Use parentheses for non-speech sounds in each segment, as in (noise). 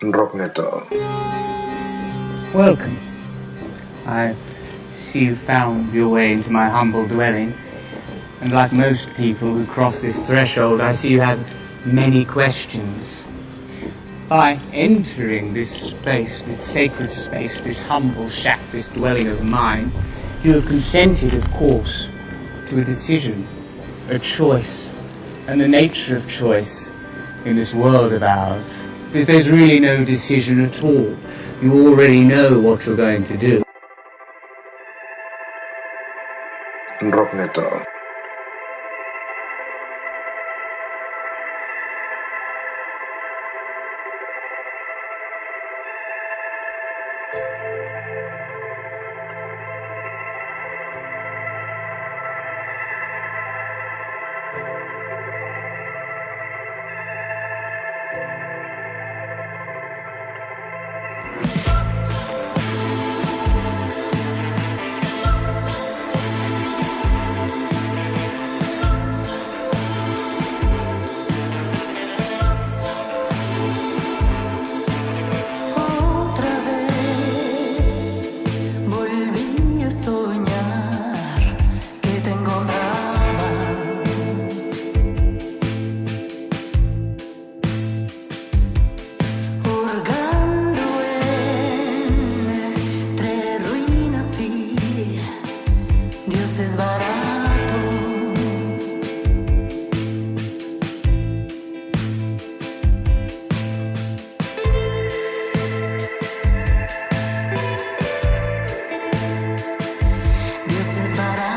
Rockneto. Welcome. I see you found your way into my humble dwelling. And like most people who cross this threshold, I see you have many questions. By entering this space, this sacred space, this humble shack, this dwelling of mine, you have consented, of course, to a decision, a choice, and the nature of choice in this world of ours. Because there's really no decision at all. You already know what you're going to do. Rockneto.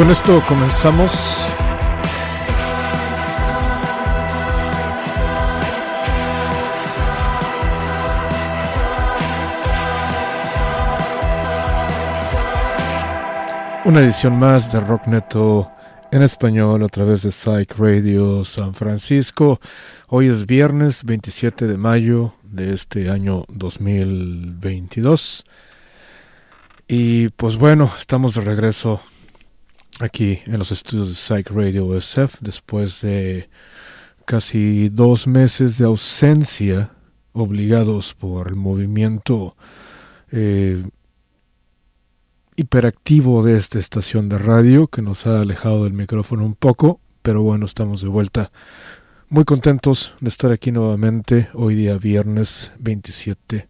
con esto comenzamos. Una edición más de Rock Neto en español a través de Psych Radio San Francisco. Hoy es viernes 27 de mayo de este año 2022. Y pues bueno, estamos de regreso aquí en los estudios de Psych Radio SF después de casi dos meses de ausencia obligados por el movimiento eh, hiperactivo de esta estación de radio que nos ha alejado del micrófono un poco, pero bueno, estamos de vuelta. Muy contentos de estar aquí nuevamente hoy día viernes 27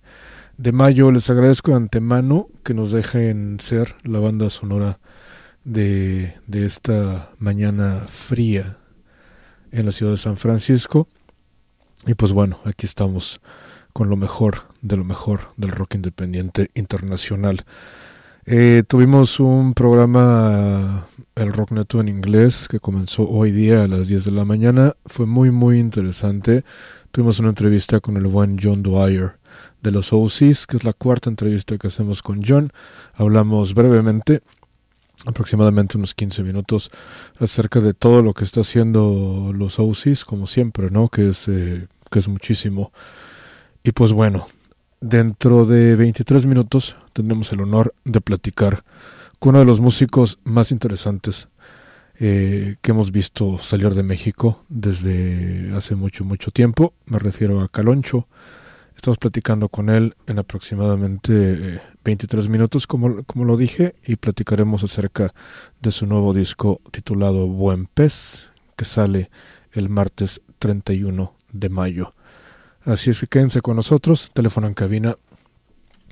de mayo. Les agradezco de antemano que nos dejen ser la banda sonora de, de esta mañana fría en la ciudad de San Francisco. Y pues bueno, aquí estamos con lo mejor de lo mejor del rock independiente internacional. Eh, tuvimos un programa, el Rock Neto en inglés, que comenzó hoy día a las 10 de la mañana. Fue muy, muy interesante. Tuvimos una entrevista con el buen John Dwyer de los OCs, que es la cuarta entrevista que hacemos con John. Hablamos brevemente, aproximadamente unos 15 minutos, acerca de todo lo que está haciendo los OCs, como siempre, ¿no? Que es, eh, que es muchísimo. Y pues bueno, Dentro de 23 minutos tendremos el honor de platicar con uno de los músicos más interesantes eh, que hemos visto salir de México desde hace mucho, mucho tiempo. Me refiero a Caloncho. Estamos platicando con él en aproximadamente 23 eh, minutos, como, como lo dije, y platicaremos acerca de su nuevo disco titulado Buen Pez, que sale el martes 31 de mayo. Así es que quédense con nosotros. Teléfono en cabina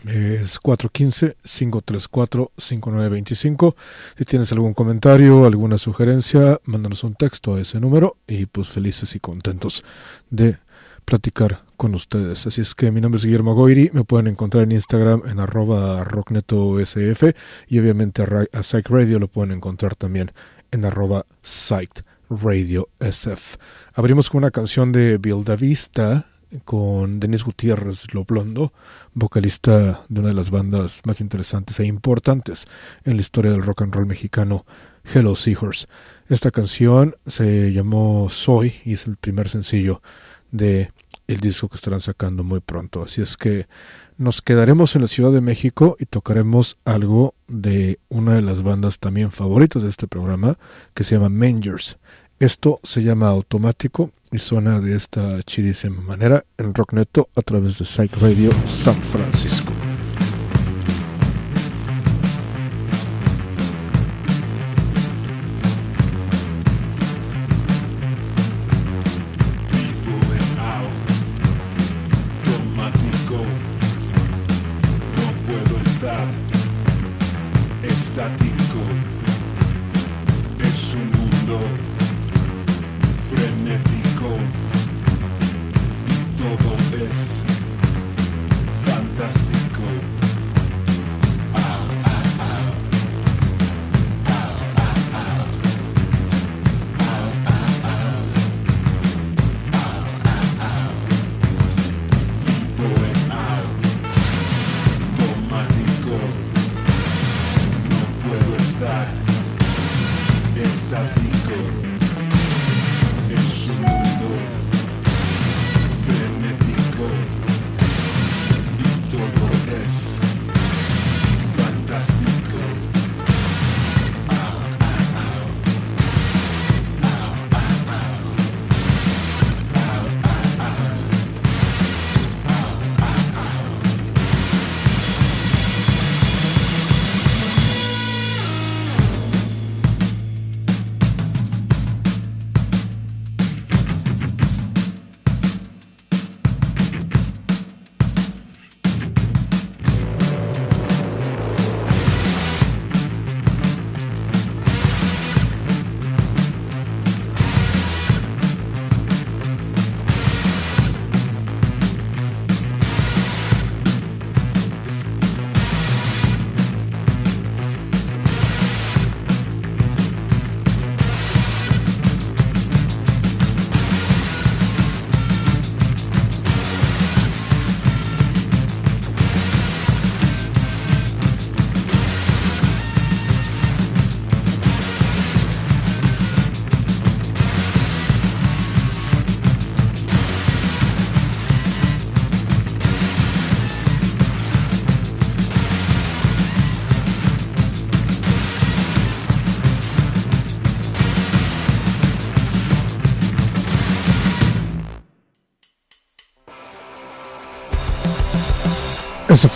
es 415-534-5925. Si tienes algún comentario, alguna sugerencia, mándanos un texto a ese número y pues felices y contentos de platicar con ustedes. Así es que mi nombre es Guillermo Goiri, me pueden encontrar en Instagram en arroba rocknetosf y obviamente a, Psych Radio lo pueden encontrar también en arroba Psych Radio SF. Abrimos con una canción de Vista con Denis Gutiérrez Lo Blondo, vocalista de una de las bandas más interesantes e importantes en la historia del rock and roll mexicano, Hello Seahorse. Esta canción se llamó Soy y es el primer sencillo de el disco que estarán sacando muy pronto. Así es que nos quedaremos en la Ciudad de México y tocaremos algo de una de las bandas también favoritas de este programa que se llama Mangers. Esto se llama automático y suena de esta chidísima manera en Rockneto a través de Psych Radio San Francisco.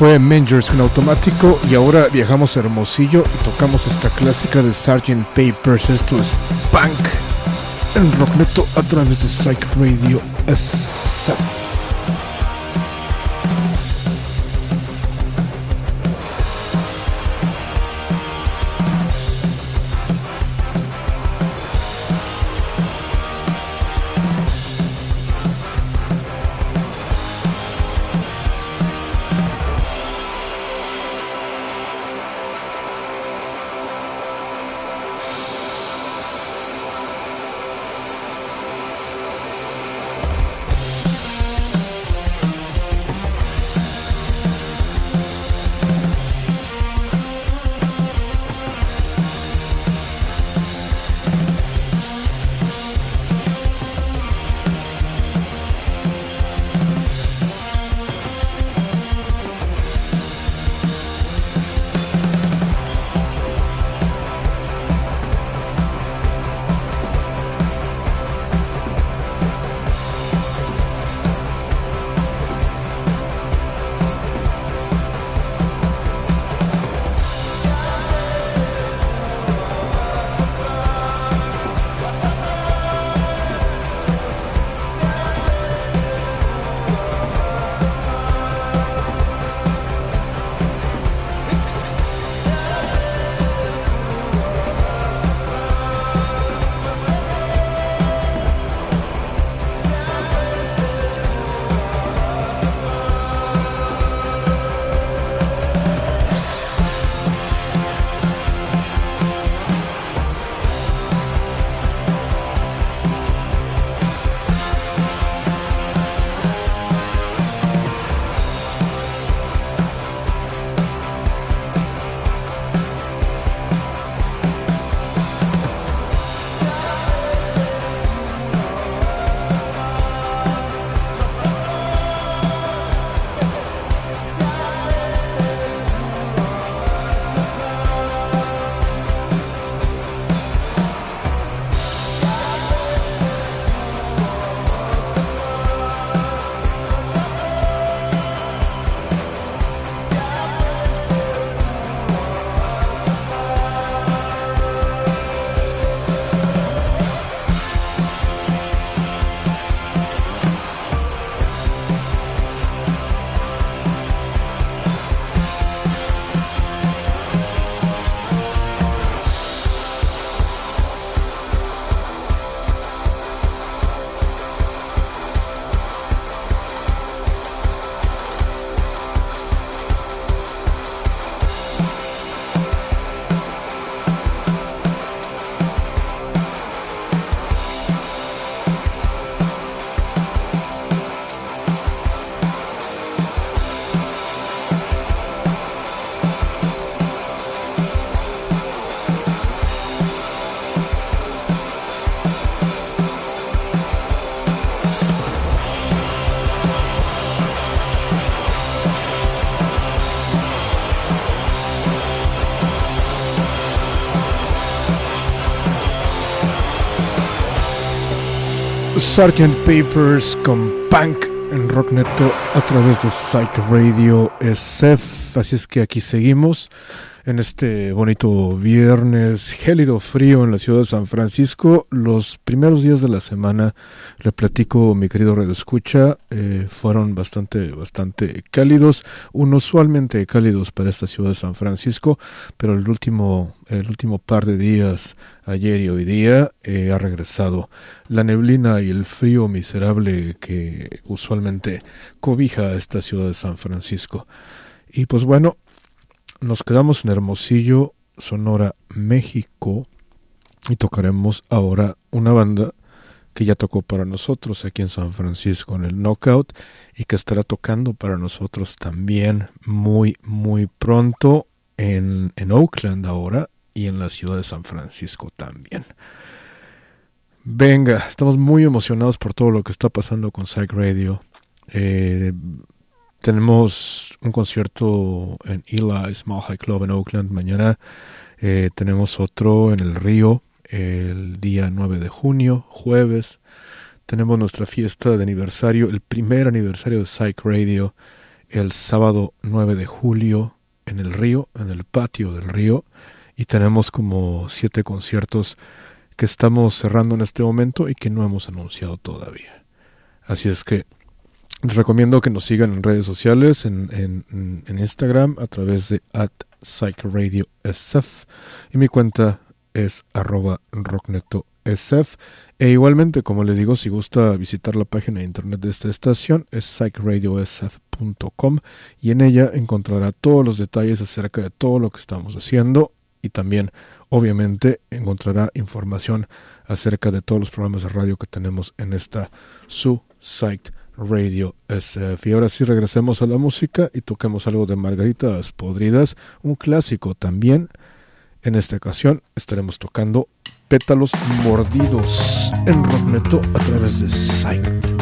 Fue Mangers con automático y ahora viajamos a Hermosillo y tocamos esta clásica de Sgt. Papers. Esto es Punk en Rockneto a través de Psych Radio SF. Sgt. Papers con Punk en Rockneto a través de Psych Radio SF. Así es que aquí seguimos en este bonito viernes gélido frío en la ciudad de San Francisco. Los primeros días de la semana, le platico, mi querido Red Escucha, eh, fueron bastante, bastante cálidos, unusualmente cálidos para esta ciudad de San Francisco, pero el último, el último par de días, ayer y hoy día, eh, ha regresado la neblina y el frío miserable que usualmente cobija a esta ciudad de San Francisco. Y pues bueno, nos quedamos en Hermosillo, Sonora, México, y tocaremos ahora una banda que ya tocó para nosotros aquí en San Francisco en el Knockout y que estará tocando para nosotros también muy, muy pronto en, en Oakland ahora y en la ciudad de San Francisco también. Venga, estamos muy emocionados por todo lo que está pasando con Psych Radio. Eh, tenemos un concierto en Eli Small High Club en Oakland mañana. Eh, tenemos otro en el Río el día 9 de junio, jueves. Tenemos nuestra fiesta de aniversario, el primer aniversario de Psych Radio el sábado 9 de julio en el río, en el patio del río, y tenemos como siete conciertos que estamos cerrando en este momento y que no hemos anunciado todavía. Así es que les recomiendo que nos sigan en redes sociales, en, en, en Instagram a través de at SF y mi cuenta es arroba rocknetosf e igualmente como les digo si gusta visitar la página de internet de esta estación es psychradiosf.com y en ella encontrará todos los detalles acerca de todo lo que estamos haciendo y también obviamente encontrará información acerca de todos los programas de radio que tenemos en esta su site Radio SF. Y ahora sí regresemos a la música y toquemos algo de Margaritas Podridas, un clásico también. En esta ocasión estaremos tocando Pétalos Mordidos en Rockneto a través de Sight.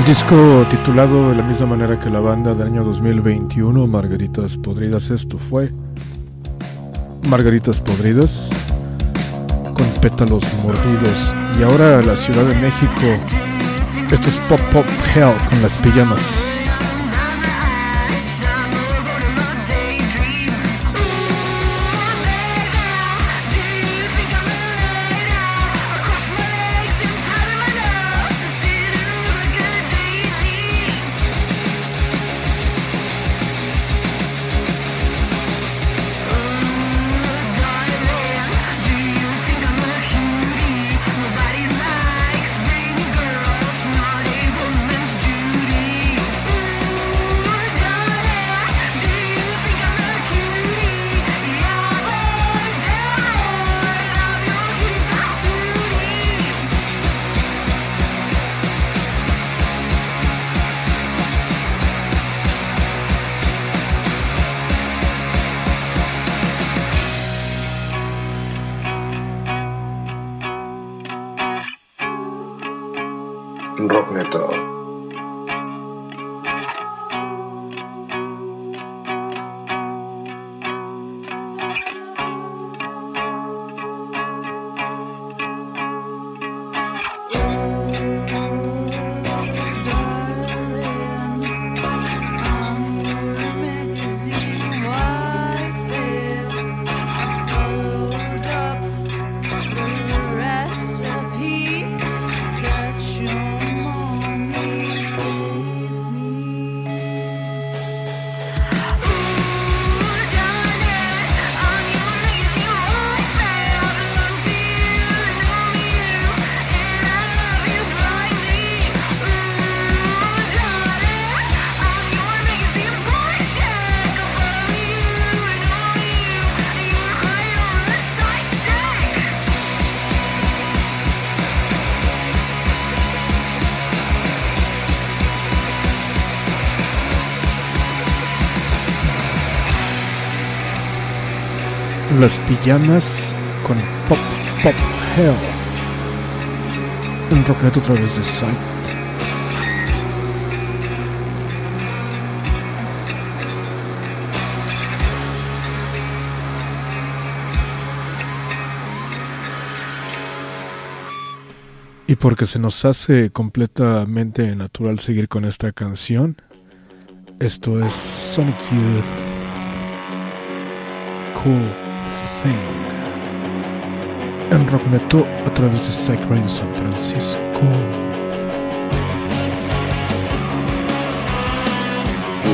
Del disco titulado de la misma manera que la banda del año 2021, Margaritas Podridas, esto fue Margaritas Podridas, con pétalos mordidos. Y ahora la Ciudad de México. Esto es Pop Pop Hell con las pijamas. Las pijamas con Pop Pop Hell. Un rocknet otra vez de Sight. Y porque se nos hace completamente natural seguir con esta canción, esto es Sonic Youth. Cool. En Rockneto a través de Psych Radio San Francisco.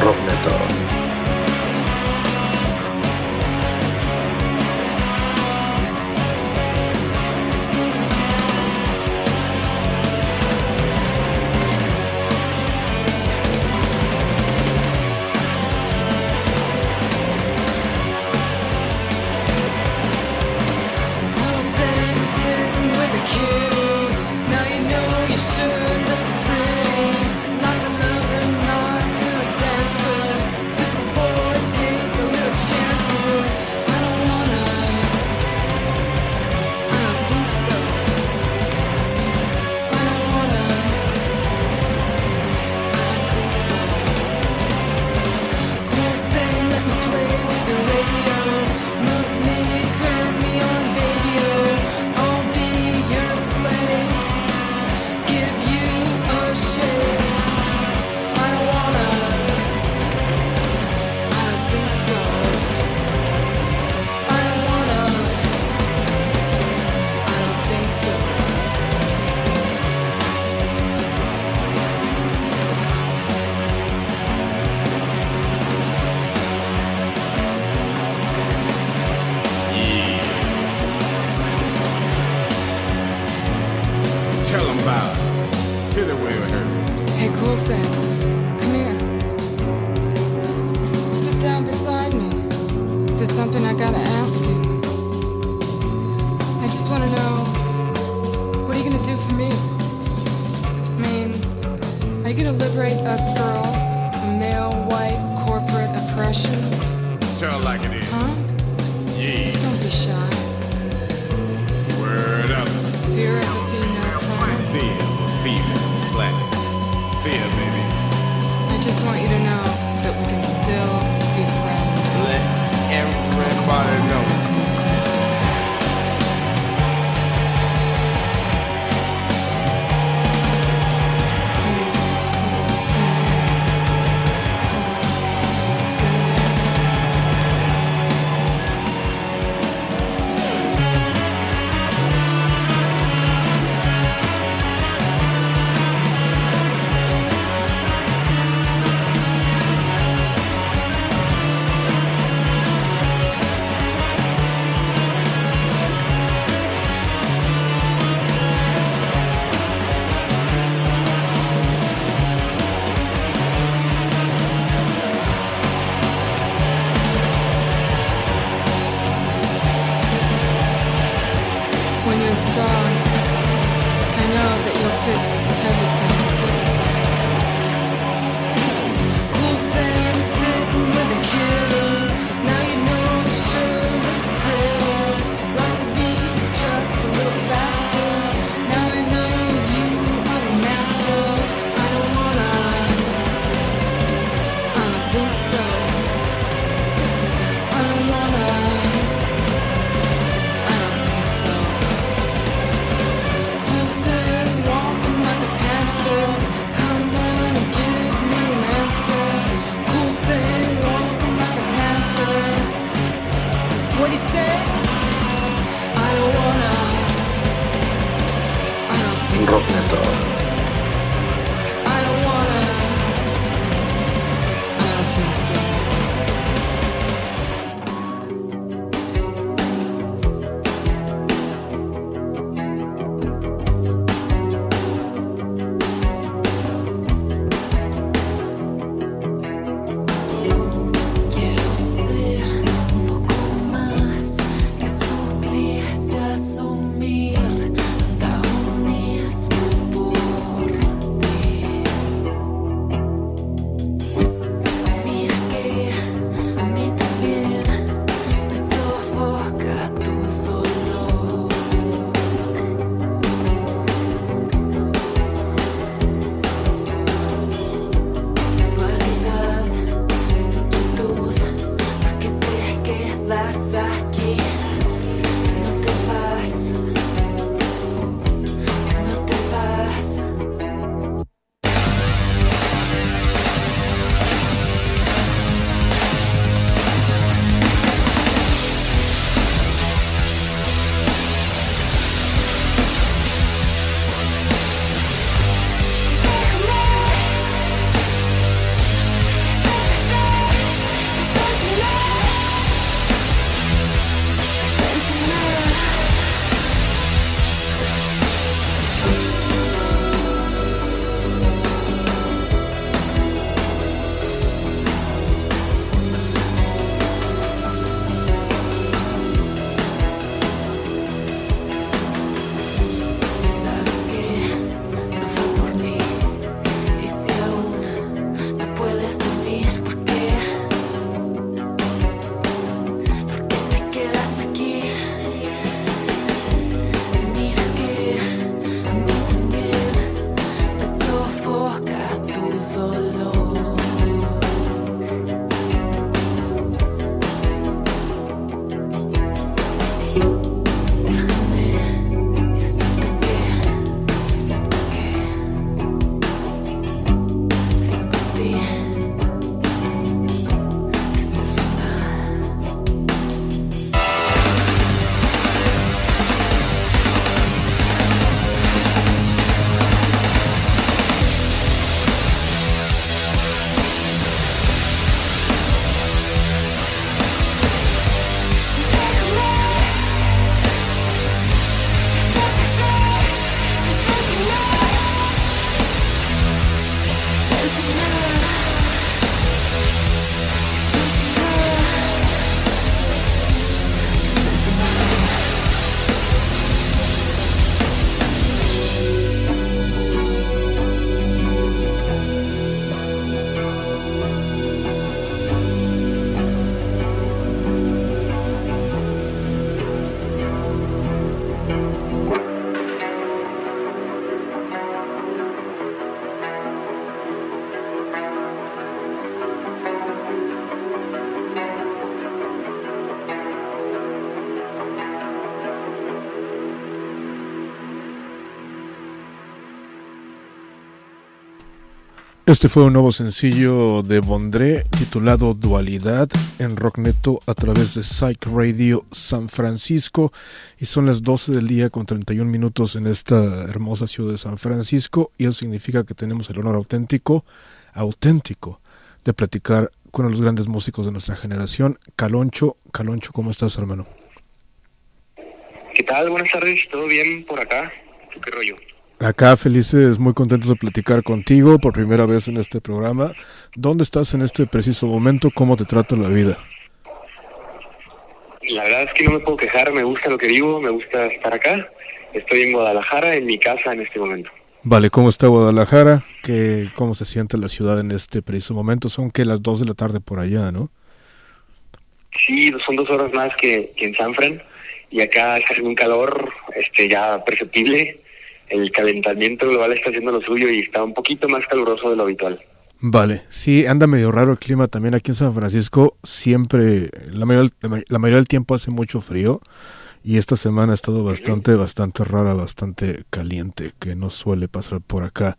Rockneto. said. Este fue un nuevo sencillo de Bondré titulado Dualidad en Rockneto a través de Psych Radio San Francisco y son las 12 del día con 31 minutos en esta hermosa ciudad de San Francisco y eso significa que tenemos el honor auténtico, auténtico de platicar con los grandes músicos de nuestra generación. Caloncho, Caloncho, ¿cómo estás hermano? ¿Qué tal? Buenas tardes, ¿todo bien por acá? ¿Qué rollo? Acá felices, muy contentos de platicar contigo por primera vez en este programa. ¿Dónde estás en este preciso momento? ¿Cómo te trata la vida? La verdad es que no me puedo quejar, me gusta lo que digo, me gusta estar acá. Estoy en Guadalajara, en mi casa en este momento. Vale, ¿cómo está Guadalajara? ¿Qué, ¿Cómo se siente la ciudad en este preciso momento? Son que las 2 de la tarde por allá, ¿no? Sí, son dos horas más que, que en San Fran y acá está haciendo un calor este ya perceptible. El calentamiento global está haciendo lo suyo y está un poquito más caluroso de lo habitual. Vale, sí, anda medio raro el clima también aquí en San Francisco. Siempre, la mayoría, la mayoría del tiempo hace mucho frío y esta semana ha estado bastante, bastante rara, bastante caliente, que no suele pasar por acá.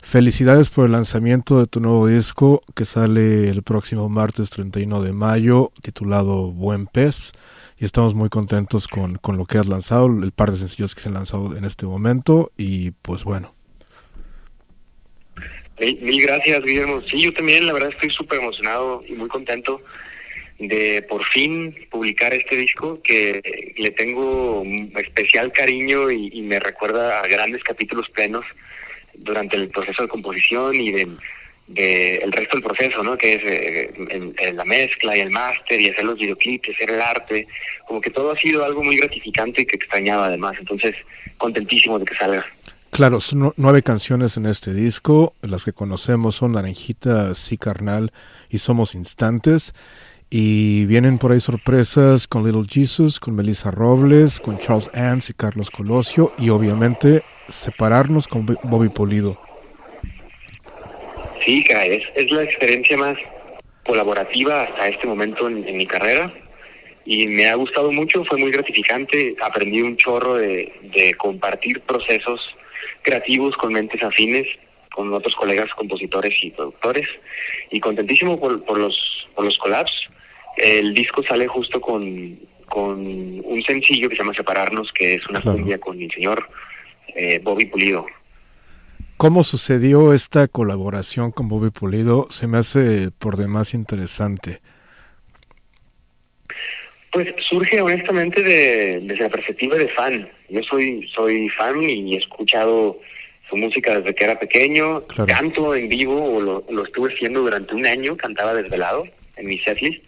Felicidades por el lanzamiento de tu nuevo disco que sale el próximo martes 31 de mayo, titulado Buen Pez. Y estamos muy contentos con, con lo que has lanzado, el par de sencillos que se han lanzado en este momento. Y pues bueno. Mil, gracias, Guillermo. Sí, yo también, la verdad, estoy súper emocionado y muy contento de por fin publicar este disco que le tengo especial cariño y, me recuerda a grandes capítulos plenos durante el proceso de composición y de, el resto del proceso, ¿no? Que es eh, la mezcla y el máster y hacer los videoclips, hacer el arte, como que todo ha sido algo muy gratificante y que extrañaba además. Entonces, contentísimo de que salga. Claro, son nueve canciones en este disco. Las que conocemos son Naranjita, Sí Carnal y Somos Instantes. Y vienen por ahí sorpresas con Little Jesus, con Melissa Robles, con Charles Ans y Carlos Colosio y obviamente separarnos con Bobby Polido. Sí, es, es la experiencia más colaborativa hasta este momento en, mi carrera. Y me ha gustado mucho, fue muy gratificante, aprendí un chorro de, de compartir procesos creativos con mentes afines con otros colegas compositores y productores. Y contentísimo por, por los por los collabs. El disco sale justo con, con un sencillo que se llama Separarnos, que es una cumbia con mi señor eh, Bobby Pulido. ¿Cómo sucedió esta colaboración con Bobby Pulido? Se me hace por demás interesante. Pues surge honestamente de, desde la perspectiva de fan. Yo soy, soy fan y he escuchado su música desde que era pequeño. Canto en vivo, o lo, lo estuve haciendo durante un año, cantaba desvelado en mi setlist.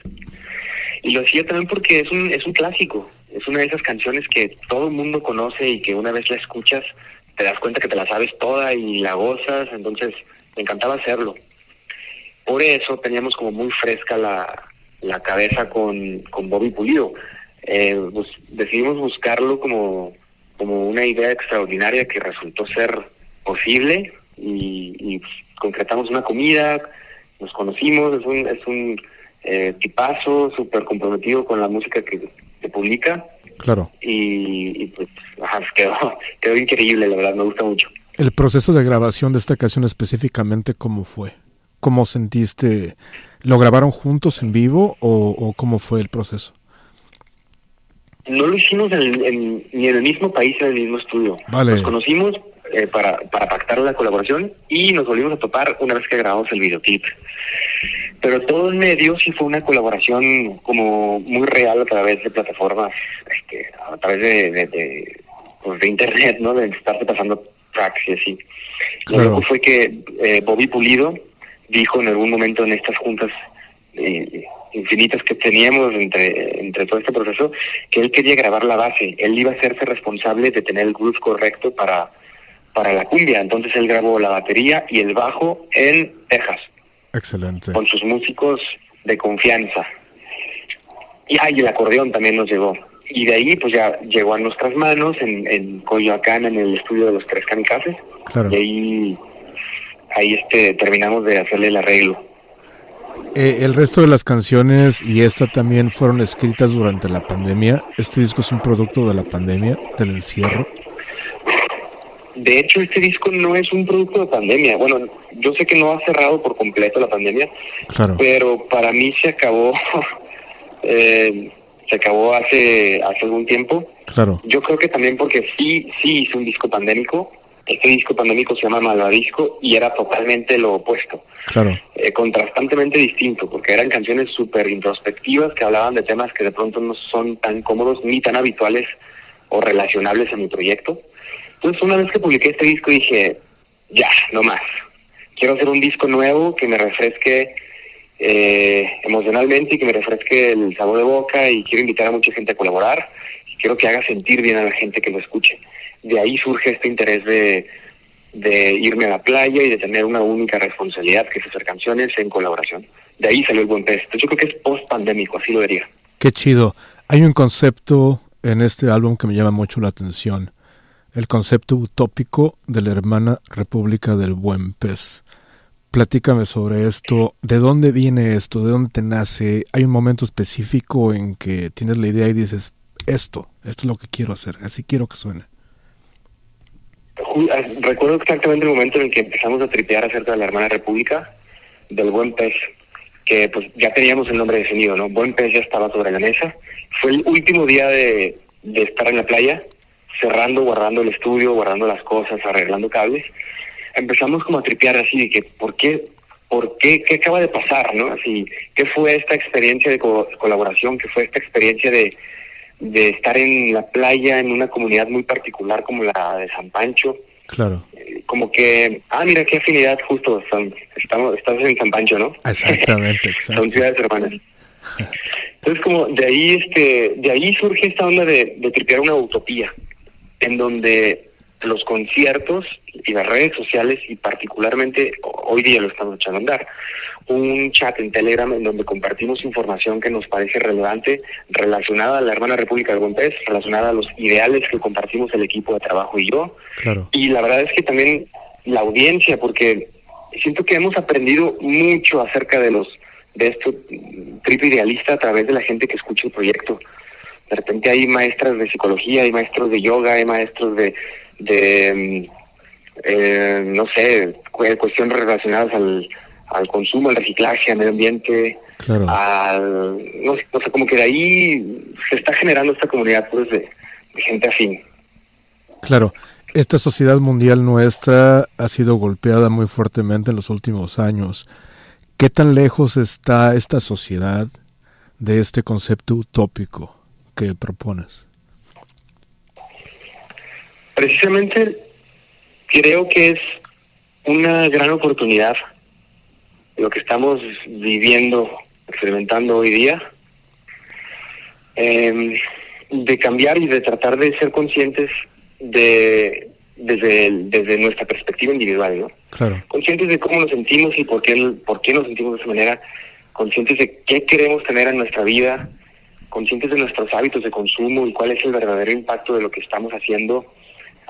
Y lo hacía también porque es un, es un clásico, es una de esas canciones que todo el mundo conoce y que una vez la escuchas te das cuenta que te la sabes toda y la gozas, entonces me encantaba hacerlo. Por eso teníamos como muy fresca la, la cabeza con, con Bobby Pulido. Eh, decidimos buscarlo como, como una idea extraordinaria que resultó ser posible y, pues, concretamos una comida, nos conocimos, es un, es un eh, tipazo, súper comprometido con la música que, se publica. Claro. Y, pues quedó, (laughs) quedó increíble, la verdad, me gusta mucho. El proceso de grabación de esta canción específicamente, ¿cómo fue? ¿Cómo sentiste? ¿Lo grabaron juntos en vivo o, cómo fue el proceso? No lo hicimos en, ni en el mismo país, en el mismo estudio. Vale. Nos conocimos eh, para, para pactar la colaboración y nos volvimos a topar una vez que grabamos el videoclip. Pero todo en medio sí fue una colaboración como muy real a través de plataformas, este, a través de, de, pues de internet, ¿no? De estarte pasando tracks y así. Lo que fue que eh, Bobby Pulido dijo en algún momento en estas juntas eh, infinitas que teníamos entre, entre todo este proceso, que él quería grabar la base, él iba a hacerse responsable de tener el groove correcto para, para la cumbia, entonces él grabó la batería y el bajo en Texas. Excelente. Con sus músicos de confianza. Y, el acordeón también nos llegó. Y de ahí, pues ya llegó a nuestras manos en, en Coyoacán, en el estudio de los Tres Kamikazes. Claro. Y ahí, ahí este, terminamos de hacerle el arreglo. Eh, el resto de las canciones y esta también fueron escritas durante la pandemia. Este disco es un producto de la pandemia, del encierro. De hecho, este disco no es un producto de pandemia. Bueno, yo sé que no ha cerrado por completo la pandemia, pero para mí se acabó, (laughs) eh, se acabó hace hace algún tiempo. Claro. Yo creo que también porque sí, sí hice un disco pandémico. Este disco pandémico se llama Malvadisco y era totalmente lo opuesto. Claro. Eh, contrastantemente distinto, porque eran canciones súper introspectivas que hablaban de temas que de pronto no son tan cómodos ni tan habituales o relacionables a mi proyecto. Entonces, una vez que publiqué este disco, dije, ya, no más. Quiero hacer un disco nuevo que me refresque eh, emocionalmente y que me refresque el sabor de boca y quiero invitar a mucha gente a colaborar. Y quiero que haga sentir bien a la gente que lo escuche. de ahí surge este interés de, irme a la playa y de tener una única responsabilidad, que es hacer canciones en colaboración. De ahí salió el buen pez. Yo creo que es post-pandémico, así lo diría. Qué chido. Hay un concepto en este álbum que me llama mucho la atención. El concepto utópico de la hermana República del Buen Pez. Platícame sobre esto. ¿De dónde viene esto? ¿De dónde te nace? ¿Hay un momento específico en que tienes la idea y dices, esto, esto es lo que quiero hacer, así quiero que suene? Recuerdo exactamente el momento en el que empezamos a tripear acerca de la hermana república, del buen pez, que pues ya teníamos el nombre definido, ¿no? Buen pez ya estaba sobre la mesa. Fue el último día de, de estar en la playa, cerrando, guardando el estudio, guardando las cosas, arreglando cables. Empezamos como a tripear así de que, ¿por qué? ¿Por qué? ¿Qué acaba de pasar, no? Así, ¿qué fue esta experiencia de colaboración? ¿Qué fue esta experiencia de, de estar en la playa en una comunidad muy particular como la de San Pancho. Claro. Eh, como que, ah, mira qué afinidad justo, son, estamos, estamos en San Pancho, ¿no? Exactamente, (laughs) exacto. son ciudades hermanas. Entonces como de ahí este, de ahí surge esta onda de, de tripear una utopía, en donde los conciertos y las redes sociales y particularmente hoy día lo estamos echando a andar. Un chat en Telegram en donde compartimos información que nos parece relevante relacionada a la hermana República del Buen relacionada a los ideales que compartimos el equipo de trabajo y yo. Y la verdad es que también la audiencia, porque siento que hemos aprendido mucho acerca de los de esto trip idealista a través de la gente que escucha el proyecto. De repente hay maestras de psicología, hay maestros de yoga, hay maestros de de, eh, no sé, cuestiones relacionadas al, al consumo, al reciclaje, al medio ambiente, al, no, sé, como que de ahí se está generando esta comunidad pues, de, gente afín. Claro, esta sociedad mundial nuestra ha sido golpeada muy fuertemente en los últimos años. ¿Qué tan lejos está esta sociedad de este concepto utópico que propones? Precisamente creo que es una gran oportunidad lo que estamos viviendo, experimentando hoy día, em, de cambiar y de tratar de ser conscientes de desde, desde nuestra perspectiva individual, ¿no? Claro. Conscientes de cómo nos sentimos y por qué, por qué nos sentimos de esa manera, conscientes de qué queremos tener en nuestra vida, conscientes de nuestros hábitos de consumo y cuál es el verdadero impacto de lo que estamos haciendo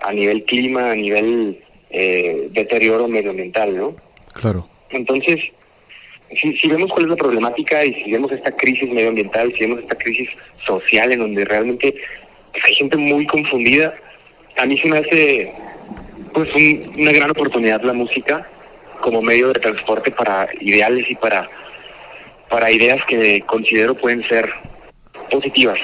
a nivel clima, a nivel eh, deterioro medioambiental, ¿no? Claro. Entonces, si, si vemos cuál es la problemática y si vemos esta crisis medioambiental, si vemos esta crisis social en donde realmente hay gente muy confundida, a mí se me hace pues una gran oportunidad la música como medio de transporte para ideales y para para ideas que considero pueden ser positivas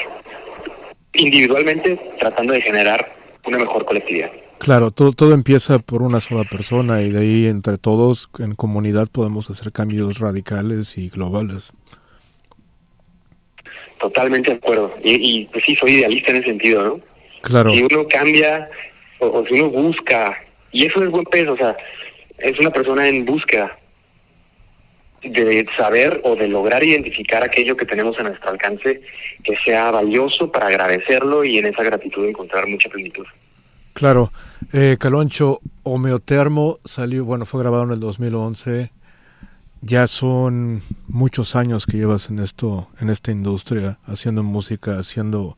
individualmente tratando de generar una mejor colectividad. Claro, todo, todo empieza por una sola persona y de ahí entre todos en comunidad podemos hacer cambios radicales y globales. Totalmente de acuerdo. Y, pues sí, soy idealista en ese sentido, ¿no? Claro. Si uno cambia o, si uno busca, y eso es buen peso, o sea, es una persona en búsqueda de saber o de lograr identificar aquello que tenemos a nuestro alcance que sea valioso para agradecerlo y en esa gratitud encontrar mucha plenitud. Claro, eh, Caloncho, Homeotermo salió, bueno, fue grabado en el 2011. Ya son muchos años que llevas en esto, en esta industria, haciendo música, haciendo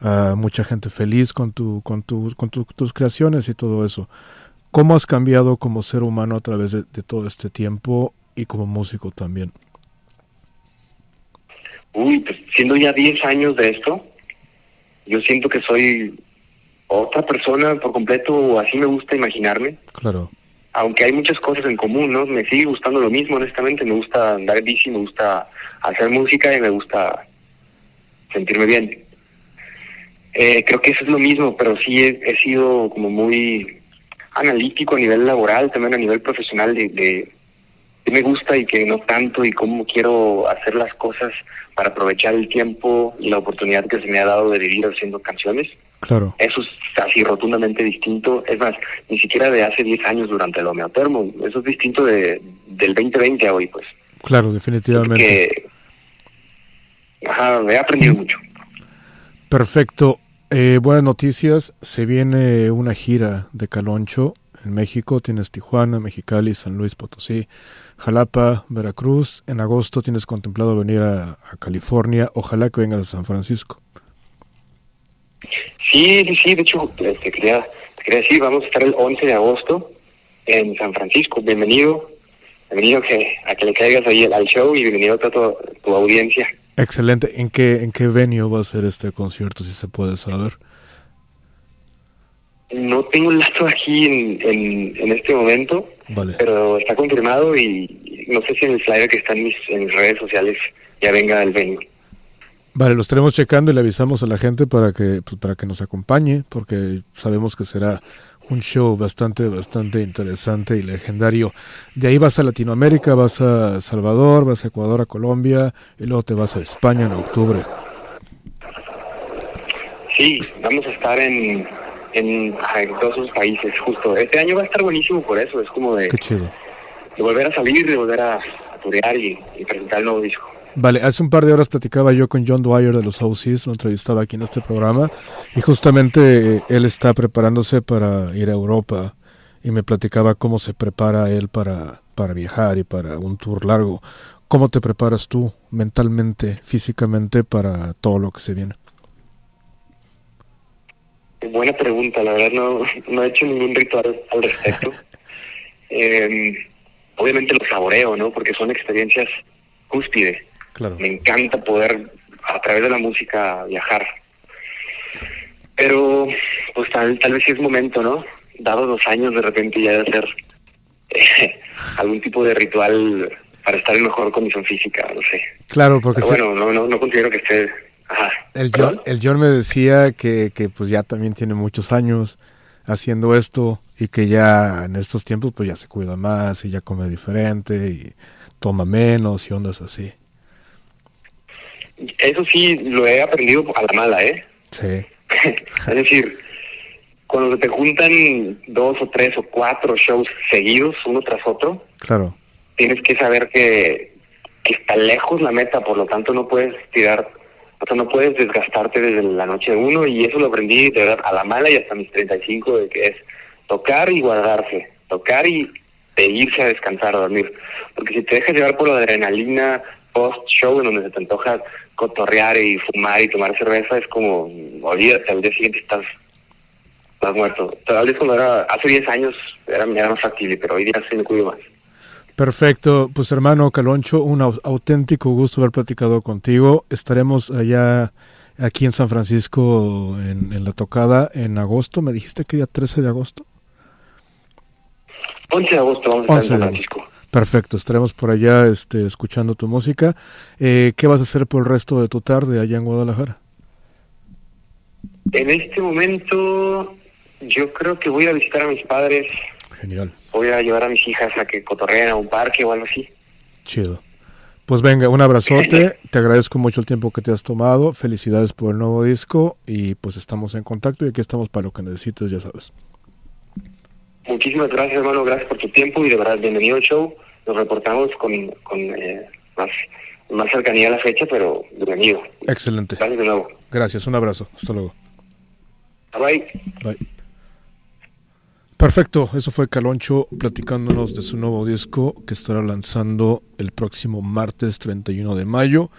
a mucha gente feliz con tu, con tu, con tus creaciones y todo eso. ¿Cómo has cambiado como ser humano a través de todo este tiempo y como músico también? Uy, pues siendo ya 10 años de esto, yo siento que soy otra persona por completo, o así me gusta imaginarme. Claro. Aunque hay muchas cosas en común, ¿no? Me sigue gustando lo mismo, honestamente. Me gusta andar bici, me gusta hacer música y me gusta sentirme bien. Eh, creo que eso es lo mismo, pero sí he, sido como muy analítico a nivel laboral, también a nivel profesional de, me gusta y que no tanto y cómo quiero hacer las cosas para aprovechar el tiempo y la oportunidad que se me ha dado de vivir haciendo canciones. Claro. Eso es así rotundamente distinto. Es más, ni siquiera de hace 10 años durante el homeotermo. Eso es distinto de, del 2020 a hoy, pues. Claro, definitivamente. ajá, he aprendido mucho. Perfecto. Eh, buenas noticias, se viene una gira de Caloncho en México, tienes Tijuana, Mexicali, San Luis Potosí, Jalapa, Veracruz. En agosto tienes contemplado venir a, California, ojalá que vengas a San Francisco. Sí, sí, sí, de hecho, te quería, quería decir, vamos a estar el 11 de agosto en San Francisco. Bienvenido, bienvenido que, a que le caigas ahí al show y bienvenido a toda tu audiencia. Excelente. ¿En qué, ¿En qué venue va a ser este concierto, si se puede saber? No tengo el dato aquí en, en, este momento, pero está confirmado y no sé si en el flyer que está en mis, en mis redes sociales ya venga el venue. Vale, lo estaremos checando y le avisamos a la gente para que, pues, para que nos acompañe, porque sabemos que será un show bastante, bastante interesante y legendario. De ahí vas a Latinoamérica, vas a Salvador, vas a Ecuador, a Colombia y luego te vas a España en octubre. Sí, vamos a estar en, en, todos esos países, justo. Este año va a estar buenísimo por eso, es como de, de volver a salir, de volver a, a y, y presentar el nuevo disco. Vale, hace un par de horas platicaba yo con John Dwyer de los OCs, lo entrevistaba aquí en este programa, y justamente eh, él está preparándose para ir a Europa y me platicaba cómo se prepara él para, para viajar y para un tour largo. ¿Cómo te preparas tú mentalmente, físicamente para todo lo que se viene? Buena pregunta, la verdad no, no he hecho ningún ritual al respecto. (laughs) Em, obviamente lo saboreo, ¿no? Porque son experiencias cúspide me encanta poder a través de la música viajar. Pero pues tal, tal vez sí es momento, ¿no? Dados los años de repente ya de hacer eh, (laughs) algún tipo de ritual para estar en mejor condición física, no sé. Claro, porque... bueno, no, no, no considero que esté... Ajá. El, John, el John me decía que, que pues ya también tiene muchos años haciendo esto y que ya en estos tiempos pues ya se cuida más y ya come diferente y toma menos y ondas así. Eso sí, lo he aprendido a la mala, ¿eh? Sí. (laughs) es decir, cuando te juntan dos o tres o cuatro shows seguidos, uno tras otro, claro. tienes que saber que, está lejos la meta, por lo tanto no puedes tirar, o sea, no puedes desgastarte desde la noche de uno, y eso lo aprendí de verdad a la mala y hasta mis 35, de que es tocar y guardarse, tocar y irse a descansar, a dormir. Porque si te dejas llevar por la adrenalina post-show, en donde se te antoja cotorrear y fumar y tomar cerveza es como, olvídate, al día siguiente estás, estás muerto. Tal vez cuando era, hace 10 años era, era más factible, pero hoy día sí me cuido más. Perfecto, pues hermano Caloncho, un auténtico gusto haber platicado contigo. Estaremos allá aquí en San Francisco en, en la tocada en agosto. ¿Me dijiste que día 13 de agosto? 11 de agosto vamos a estar en San Francisco. Perfecto, estaremos por allá este, escuchando tu música. Eh, ¿Qué vas a hacer por el resto de tu tarde allá en Guadalajara? En este momento yo creo que voy a visitar a mis padres. Genial. Voy a llevar a mis hijas a que cotorreen a un parque o algo así. Chido. Pues venga, un abrazote, (laughs) te agradezco mucho el tiempo que te has tomado, felicidades por el nuevo disco y pues estamos en contacto y aquí estamos para lo que necesites, ya sabes. Muchísimas gracias hermano, gracias por tu tiempo y de verdad bienvenido al show nos reportamos con, eh, más, más cercanía a la fecha, pero bienvenido. Excelente. Gracias de nuevo. Gracias, un abrazo. Hasta luego. Bye. Bye. Perfecto, eso fue Caloncho platicándonos de su nuevo disco que estará lanzando el próximo martes 31 de mayo,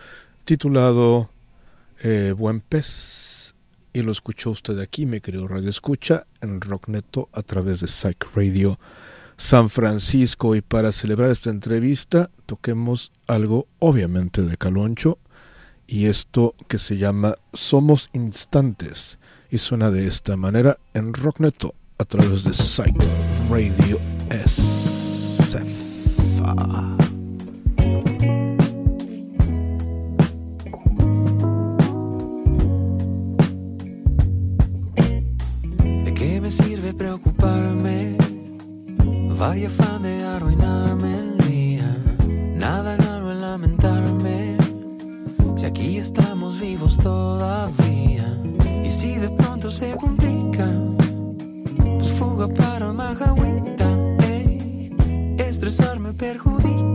titulado eh, Buen Pez. Y lo escuchó usted aquí, mi querido Radio Escucha, en Rockneto a través de Psych Radio San Francisco y para celebrar esta entrevista toquemos algo obviamente de Caloncho y esto que se llama Somos Instantes y suena de esta manera en Rockneto a través de Site Radio SF. ¿De qué me sirve preocuparme? Vaya fan de arruinarme el día. Nada gano en lamentarme. Si aquí estamos vivos todavía. Y si de pronto se complica, fuga para Majagüita. estresarme perjudica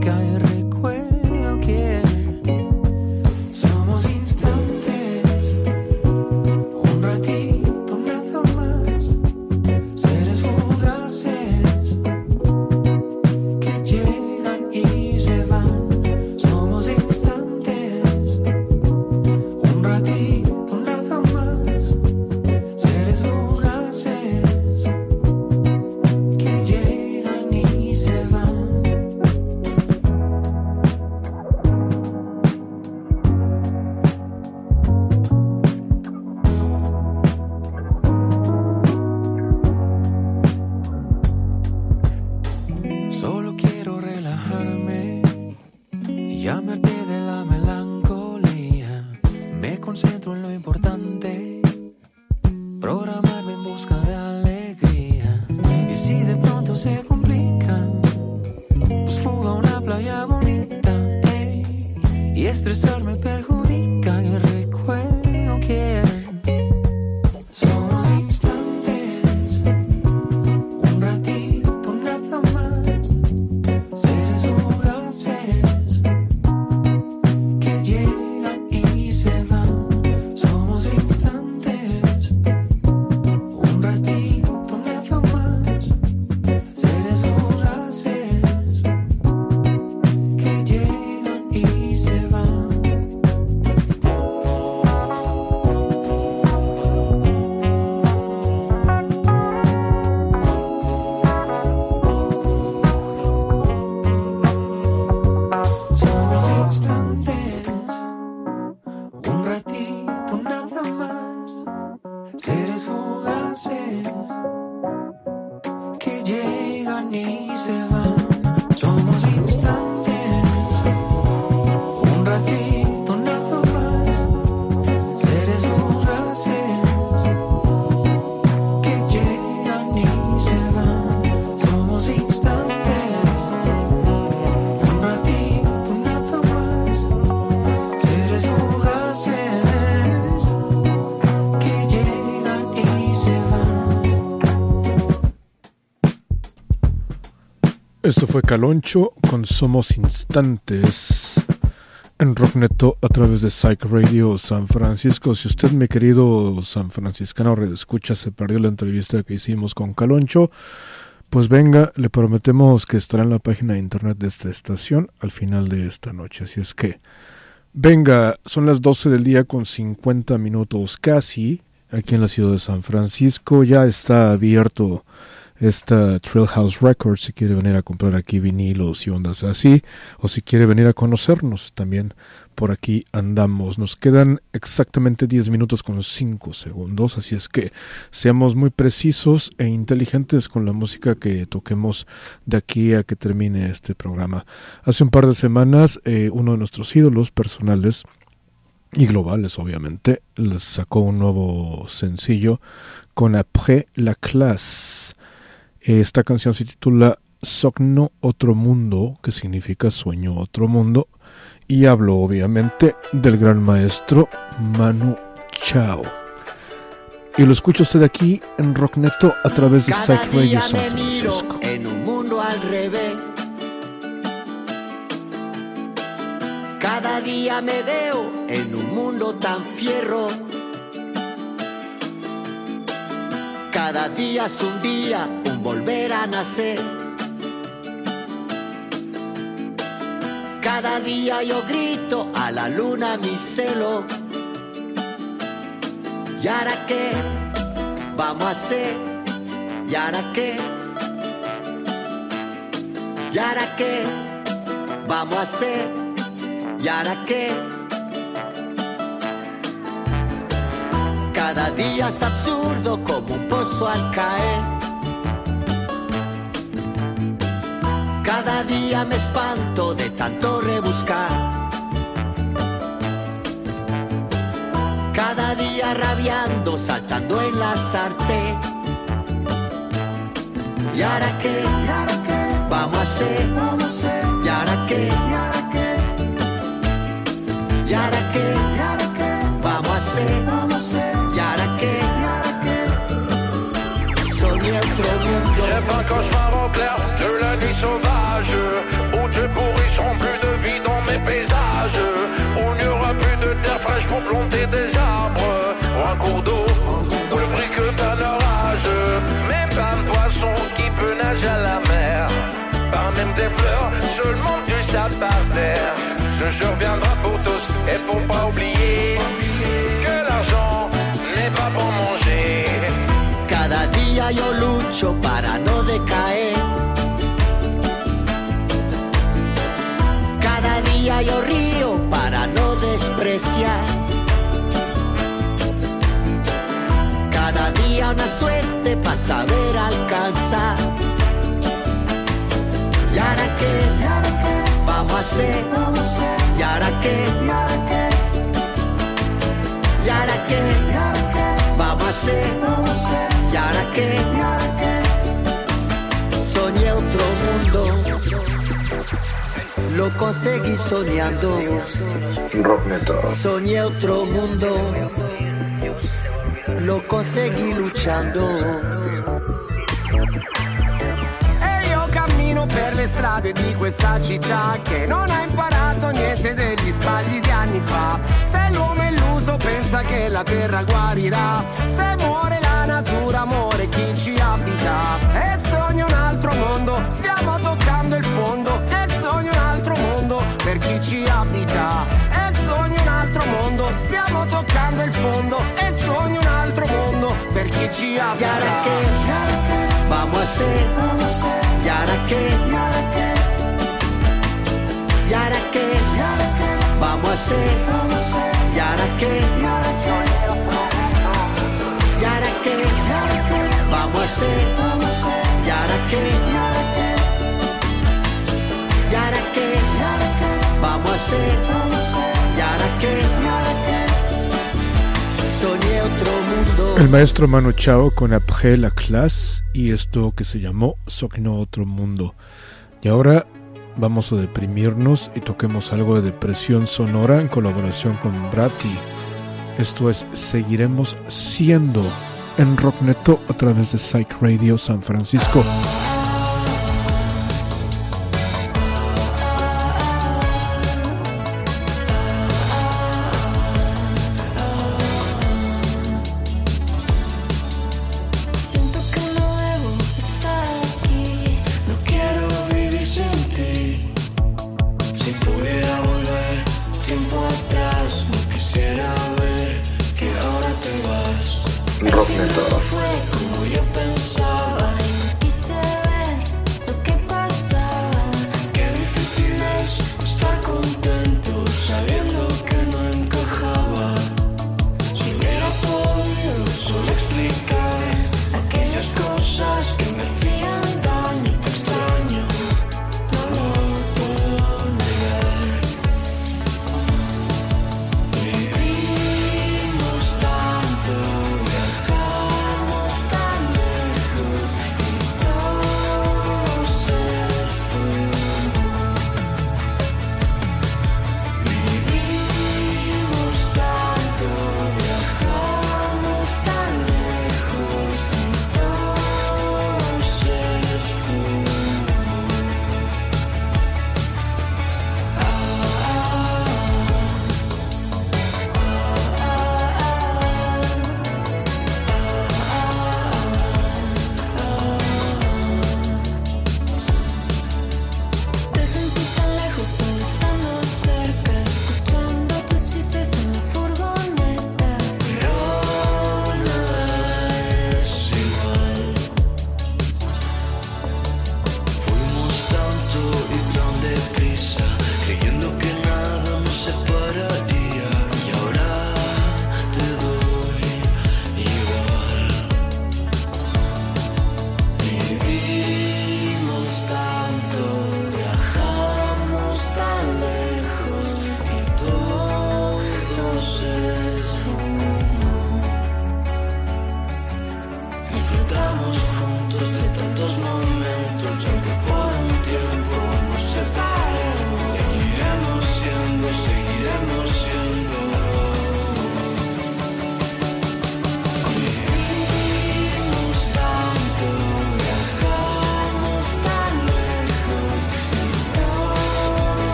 pieces fue Caloncho con Somos Instantes en Rockneto a través de Psych Radio San Francisco. Si usted, mi querido San Franciscano escucha, se perdió la entrevista que hicimos con Caloncho, pues venga, le prometemos que estará en la página de internet de esta estación al final de esta noche. Así es que, venga, son las 12 del día con 50 minutos casi aquí en la ciudad de San Francisco. Ya está abierto esta Trail House Records si quiere venir a comprar aquí vinilos y ondas así, o si quiere venir a conocernos también por aquí andamos. Nos quedan exactamente 10 minutos con 5 segundos, así es que seamos muy precisos e inteligentes con la música que toquemos de aquí a que termine este programa. Hace un par de semanas eh, uno de nuestros ídolos personales y globales obviamente les sacó un nuevo sencillo con Après la classe esta canción se titula Sogno Otro Mundo, que significa Sueño Otro Mundo, y hablo obviamente del gran maestro Manu Chao. Y lo escucha usted aquí en Rockneto a través de Psych Radio San Francisco. En un mundo al revés. Cada día me veo en un mundo tan fierro Cada día es un día, un volver a nacer. Cada día yo grito a la luna mi celo. ¿Y ahora qué vamos a hacer? ¿Y ahora qué? ¿Y ahora qué vamos a hacer? ¿Y ahora qué? Cada día es absurdo como un pozo al caer. Cada día me espanto de tanto rebuscar. Cada día rabiando, saltando en la sartén. ¿Y ahora qué? ¿Y ahora qué? Vamos a hacer. Vamos a hacer. ¿Y ahora qué? ¿Y ahora qué? ¿Y ahora qué? Sauvage Où Dieu pourri sont plus de vie dans mes paysages. Où il n'y aura plus de terre fraîche pour planter des arbres. Ou un cours d'eau où le bruit que fait l'orage Même pas un poisson qui peut nager à la mer. Pas même des fleurs, seulement du sable par terre. Ce jour viendra pour tous et faut pas oublier Que l'argent n'est pas pour manger. Cada día yo lucho para no decaer. Suerte para saber alcanzar. ¿Y ahora qué? Vamos a hacer. ¿Y ahora qué? ¿Y ahora qué? Vamos a hacer. ¿Y ahora qué? Soñé otro mundo. Lo conseguí soñando. Rockneto. Soñé otro mundo. Lo conseguì luciando. E io cammino per le strade di questa città che non ha imparato niente degli sbagli di anni fa. Se l'uomo è illuso pensa che la terra guarirà. Se muore la natura, amore chi ci abita. E sogno un altro mondo, stiamo toccando il fondo. E sogno un altro mondo per chi ci abita. E sogno un altro mondo, toccando il fondo. E sogno un altro mondo per chi ci ¿Y abita. ahora qué? Vamos a hacer. ¿Y ahora qué? ¿Y ahora qué? Vamos a hacer. ¿Y ahora qué? ¿Y ahora qué? Vamos a hacer. ¿Y ahora qué? ¿Y ahora qué? Vamos a hacer. ¿Y ahora qué? Soñé otro mundo. El maestro Manu Chao con Après la y esto que se llamó Sogno Otro Mundo. Y ahora vamos a deprimirnos y toquemos algo de depresión sonora en colaboración con Brati. Esto es Seguiremos siendo en Rockneto a través de Psych Radio San Francisco.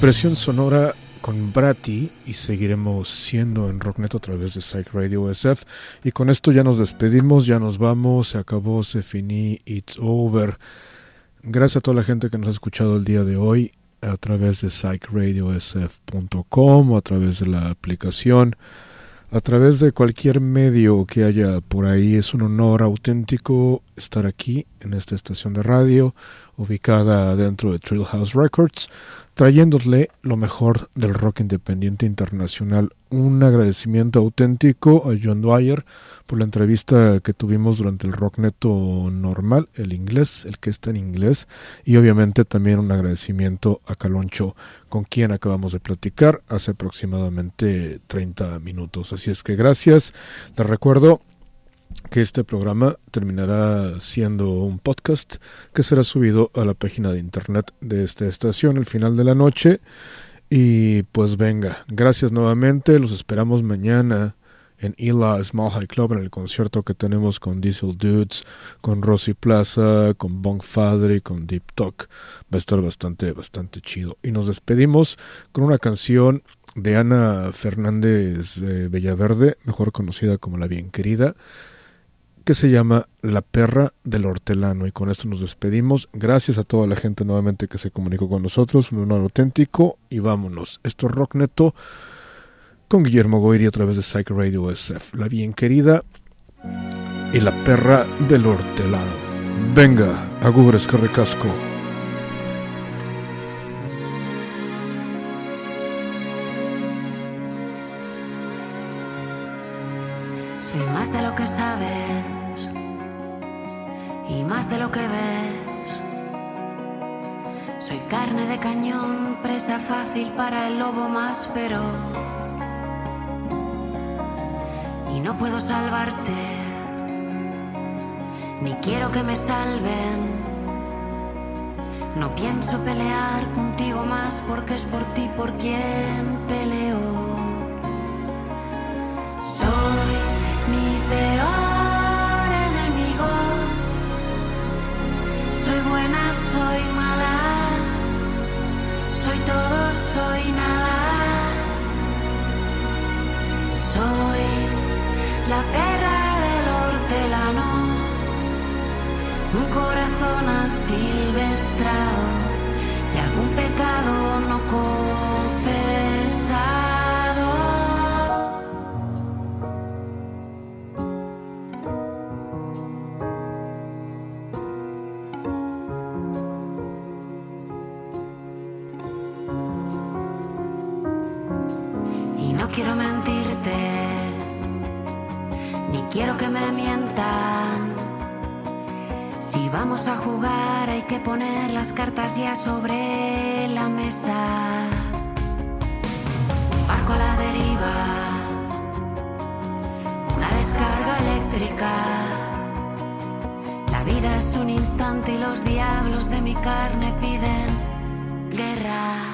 Depresión sonora con Brati y seguiremos siendo en Rocknet a través de Psych Radio SF. Y con esto ya nos despedimos, ya nos vamos, se acabó, se finí, it's over. Gracias a toda la gente que nos ha escuchado el día de hoy a través de psychradiosf.com a través de la aplicación, a través de cualquier medio que haya por ahí. Es un honor auténtico estar aquí en esta estación de radio ubicada dentro de Trill House Records trayéndole lo mejor del rock independiente internacional. Un agradecimiento auténtico a John Dwyer por la entrevista que tuvimos durante el Rock Neto normal, el inglés, el que está en inglés, y obviamente también un agradecimiento a Caloncho, con quien acabamos de platicar hace aproximadamente 30 minutos. Así es que gracias. Te recuerdo que este programa terminará siendo un podcast que será subido a la página de internet de esta estación al final de la noche. Y pues venga, gracias nuevamente, los esperamos mañana en Ila Small High Club en el concierto que tenemos con Diesel Dudes, con Rosy Plaza, con Bong Father con Deep Talk. Va a estar bastante, bastante chido. Y nos despedimos con una canción de Ana Fernández de Bellaverde, mejor conocida como La Bien Querida que se llama La perra del hortelano. Y con esto nos despedimos. Gracias a toda la gente nuevamente que se comunicó con nosotros. Un honor auténtico. Y vámonos. Esto es Rock Neto con Guillermo Goiri a través de Psych Radio SF. La bien querida y la perra del hortelano. Venga, agubres que recasco. Soy más de lo que sabes más de lo que ves. Soy carne de cañón, presa fácil para el lobo más feroz. Y no puedo salvarte, ni quiero que me salven. No pienso pelear contigo más porque es por ti por quien peleo. Soy mi peor buena, soy mala. Soy todo, soy nada. Soy la perra del hortelano, un corazón asilvestrado y algún pecado no confesado. Quiero mentirte, ni quiero que me mientan. Si vamos a jugar hay que poner las cartas ya sobre la mesa. Un barco a la deriva, una descarga eléctrica. La vida es un instante y los diablos de mi carne piden guerra.